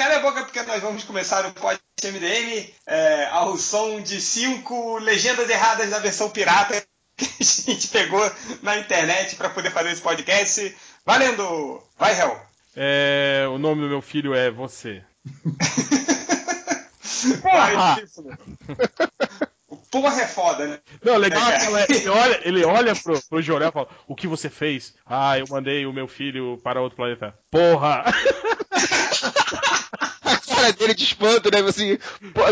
cala a boca porque nós vamos começar o podcast MDM é, ao som de cinco legendas erradas da versão pirata que a gente pegou na internet para poder fazer esse podcast. Valendo! Vai, Hel! É, o nome do meu filho é Você. Vai, o porra é foda, né? Não, legal é aquela, ele olha, ele olha pro, pro Jorel e fala: O que você fez? Ah, eu mandei o meu filho para outro planeta. Porra! Cara dele de espanto, né? Assim,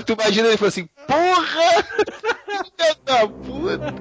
tu imagina ele falando assim: Porra! Filha da puta!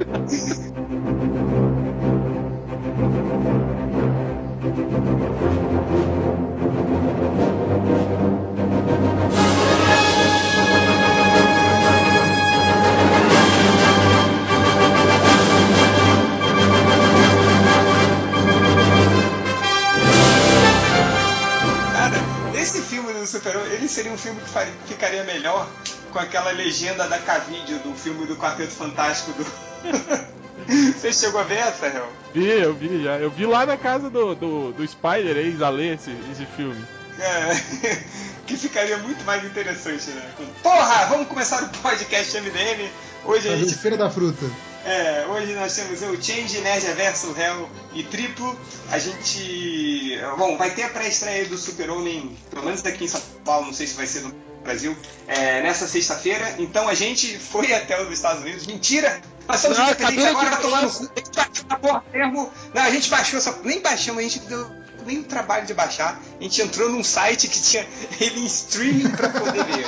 Esse filme do Super-Homem, ele seria um filme que faria- ficaria melhor com aquela legenda da K-Video do filme do Quarteto Fantástico do. Você chegou a ver essa, Hel? Vi, eu vi já. Eu vi lá na casa do, do, do Spider, ex-Alê, esse, esse filme. É, que ficaria muito mais interessante, né? Porra, vamos começar o podcast MDM. Hoje a Fazer gente Feira da Fruta. É, hoje nós temos o Change, Nerd Reverso, Hell e Triplo. A gente. Bom, vai ter a pré-estreia do Super-Homem, pelo menos aqui em São Paulo, não sei se vai ser no Brasil, é, nessa sexta-feira. Então a gente foi até os Estados Unidos. Mentira! Não, cabelo agora, de vai tomar no cu. A gente baixou a porra mesmo. Não, a gente baixou, só, nem baixamos, a gente deu nem o trabalho de baixar. A gente entrou num site que tinha ele em streaming pra poder ver.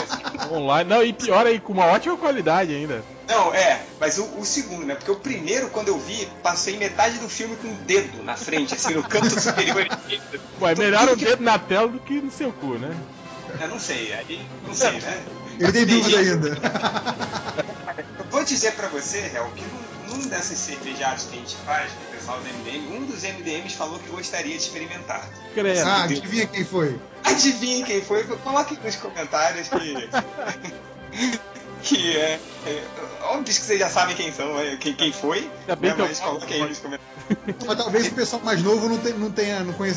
Online. Não, e pior aí, com uma ótima qualidade ainda. Não, é, mas o, o segundo, né? Porque o primeiro, quando eu vi, passei metade do filme com um dedo na frente, assim, no canto superior. Ué, melhor o que- dedo na tela do que no seu cu, né? Eu não sei, aí não sei, né? Ele tem dúvida ainda. Dizer pra você, Hel, que num, num dessas cervejadas que a gente faz com o pessoal do MDM, um dos MDMs falou que gostaria de experimentar. Credo. Ah, adivinha quem foi? Adivinhe quem foi? Coloque nos comentários que. que é, é. Óbvio que vocês já sabem quem são, é, quem, quem foi. Ainda bem né, que mas coloquem aí nos comentários. Mas talvez o pessoal mais novo não, tem, não tenha, não conheça